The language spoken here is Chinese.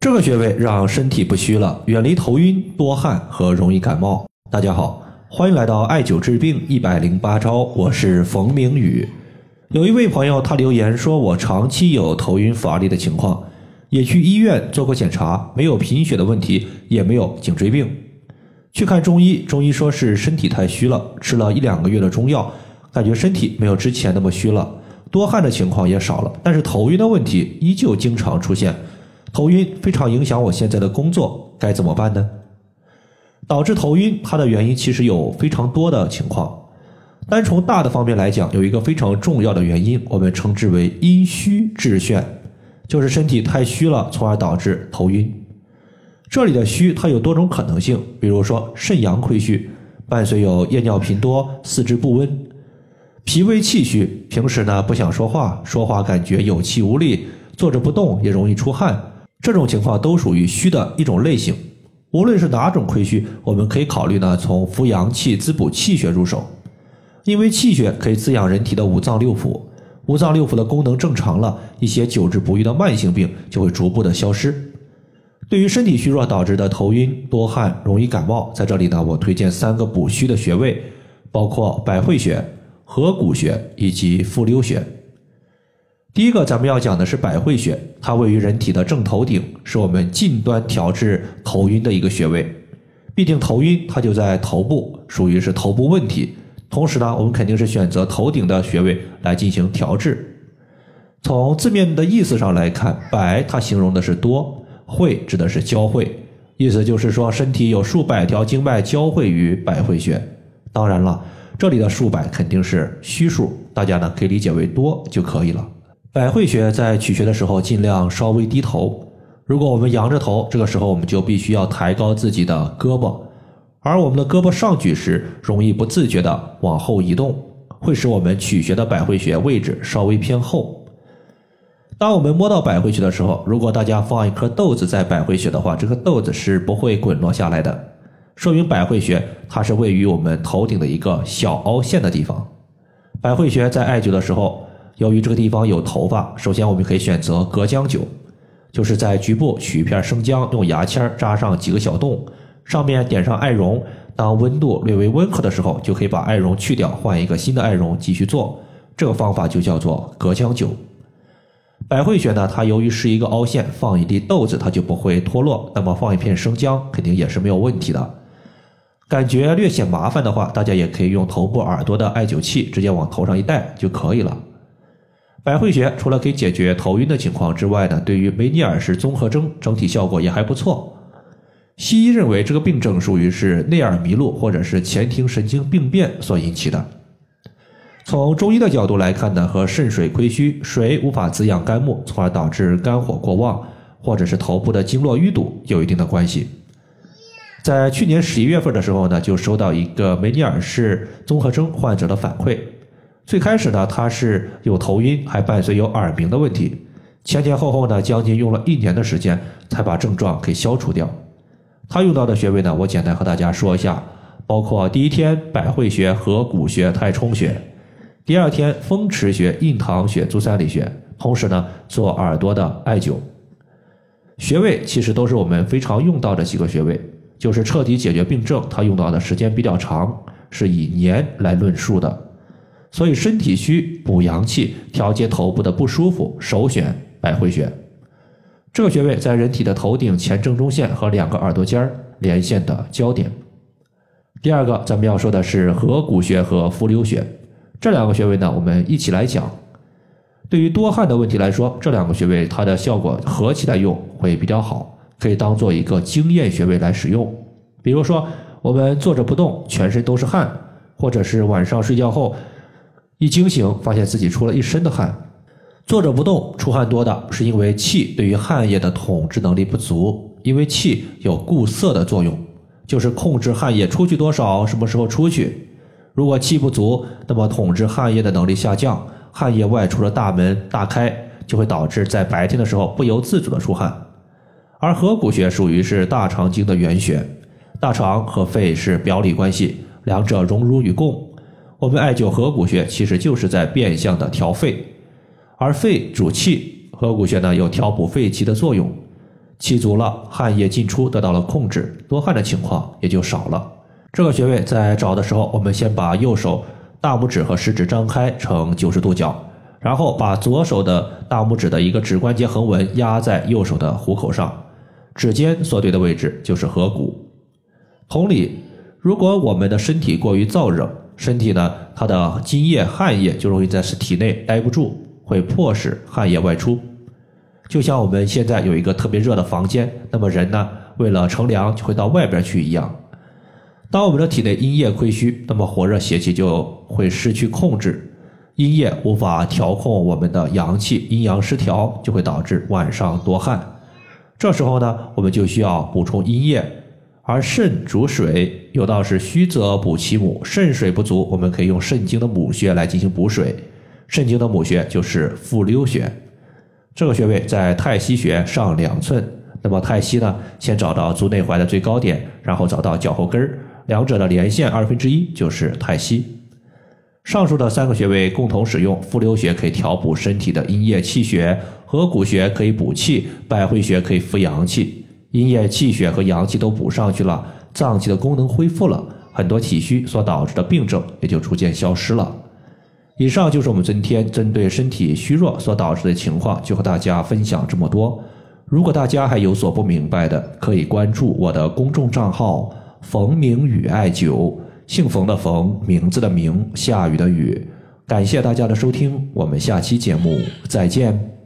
这个穴位让身体不虚了，远离头晕、多汗和容易感冒。大家好，欢迎来到艾灸治病一百零八招，我是冯明宇。有一位朋友他留言说，我长期有头晕乏力的情况，也去医院做过检查，没有贫血的问题，也没有颈椎病。去看中医，中医说是身体太虚了，吃了一两个月的中药，感觉身体没有之前那么虚了。多汗的情况也少了，但是头晕的问题依旧经常出现，头晕非常影响我现在的工作，该怎么办呢？导致头晕，它的原因其实有非常多的情况。单从大的方面来讲，有一个非常重要的原因，我们称之为阴虚致眩，就是身体太虚了，从而导致头晕。这里的虚，它有多种可能性，比如说肾阳亏虚，伴随有夜尿频多、四肢不温。脾胃气虚，平时呢不想说话，说话感觉有气无力，坐着不动也容易出汗，这种情况都属于虚的一种类型。无论是哪种亏虚，我们可以考虑呢从扶阳气、滋补气血入手，因为气血可以滋养人体的五脏六腑，五脏六腑的功能正常了，一些久治不愈的慢性病就会逐步的消失。对于身体虚弱导致的头晕、多汗、容易感冒，在这里呢我推荐三个补虚的穴位，包括百会穴。合谷穴以及复溜穴。第一个，咱们要讲的是百会穴，它位于人体的正头顶，是我们近端调治头晕的一个穴位。毕竟头晕它就在头部，属于是头部问题。同时呢，我们肯定是选择头顶的穴位来进行调治。从字面的意思上来看，百它形容的是多，会指的是交汇，意思就是说身体有数百条经脉交汇于百会穴。当然了。这里的数百肯定是虚数，大家呢可以理解为多就可以了。百会穴在取穴的时候尽量稍微低头，如果我们仰着头，这个时候我们就必须要抬高自己的胳膊，而我们的胳膊上举时容易不自觉的往后移动，会使我们取穴的百会穴位置稍微偏后。当我们摸到百会穴的时候，如果大家放一颗豆子在百会穴的话，这个豆子是不会滚落下来的。说明百会穴它是位于我们头顶的一个小凹陷的地方。百会穴在艾灸的时候，由于这个地方有头发，首先我们可以选择隔姜灸，就是在局部取一片生姜，用牙签扎上几个小洞，上面点上艾绒。当温度略微温和的时候，就可以把艾绒去掉，换一个新的艾绒继续做。这个方法就叫做隔姜灸。百会穴呢，它由于是一个凹陷，放一粒豆子它就不会脱落，那么放一片生姜肯定也是没有问题的。感觉略显麻烦的话，大家也可以用头部耳朵的艾灸器直接往头上一戴就可以了。百会穴除了可以解决头晕的情况之外呢，对于梅尼尔氏综合征整体效果也还不错。西医认为这个病症属于是内耳迷路或者是前庭神经病变所引起的。从中医的角度来看呢，和肾水亏虚，水无法滋养肝木，从而导致肝火过旺，或者是头部的经络淤堵有一定的关系。在去年十一月份的时候呢，就收到一个梅尼尔氏综合征患者的反馈。最开始呢，他是有头晕，还伴随有耳鸣的问题。前前后后呢，将近用了一年的时间才把症状给消除掉。他用到的穴位呢，我简单和大家说一下，包括第一天百会穴和谷穴太冲穴，第二天风池穴、印堂穴、足三里穴，同时呢做耳朵的艾灸。穴位其实都是我们非常用到的几个穴位。就是彻底解决病症，它用到的时间比较长，是以年来论述的。所以身体虚补阳气、调节头部的不舒服，首选百会穴。这个穴位在人体的头顶前正中线和两个耳朵尖儿连线的交点。第二个，咱们要说的是合谷穴和伏流穴。这两个穴位呢，我们一起来讲。对于多汗的问题来说，这两个穴位它的效果合起来用会比较好。可以当做一个经验穴位来使用，比如说我们坐着不动，全身都是汗，或者是晚上睡觉后一惊醒，发现自己出了一身的汗。坐着不动出汗多的是因为气对于汗液的统治能力不足，因为气有固涩的作用，就是控制汗液出去多少，什么时候出去。如果气不足，那么统治汗液的能力下降，汗液外出的大门大开，就会导致在白天的时候不由自主的出汗。而合谷穴属于是大肠经的原穴，大肠和肺是表里关系，两者荣辱与共。我们艾灸合谷穴，其实就是在变相的调肺，而肺主气，合谷穴呢有调补肺气的作用。气足了，汗液进出得到了控制，多汗的情况也就少了。这个穴位在找的时候，我们先把右手大拇指和食指张开成九十度角，然后把左手的大拇指的一个指关节横纹压在右手的虎口上，指尖所对的位置就是合谷。同理，如果我们的身体过于燥热，身体呢它的津液汗液就容易在体内待不住，会迫使汗液外出。就像我们现在有一个特别热的房间，那么人呢为了乘凉就会到外边去一样。当我们的体内阴液亏虚，那么火热邪气就会失去控制，阴液无法调控我们的阳气，阴阳失调就会导致晚上多汗。这时候呢，我们就需要补充阴液，而肾主水，有道是虚则补其母，肾水不足，我们可以用肾经的母穴来进行补水。肾经的母穴就是复溜穴，这个穴位在太溪穴上两寸。那么太溪呢，先找到足内踝的最高点，然后找到脚后跟儿。两者的连线二分之一就是太溪。上述的三个穴位共同使用，复溜穴可以调补身体的阴液气血，合谷穴可以补气，百会穴可以扶阳气。阴液气血和阳气都补上去了，脏器的功能恢复了，很多体虚所导致的病症也就逐渐消失了。以上就是我们今天针对身体虚弱所导致的情况，就和大家分享这么多。如果大家还有所不明白的，可以关注我的公众账号。冯明宇艾灸，姓冯的冯，名字的名，下雨的雨。感谢大家的收听，我们下期节目再见。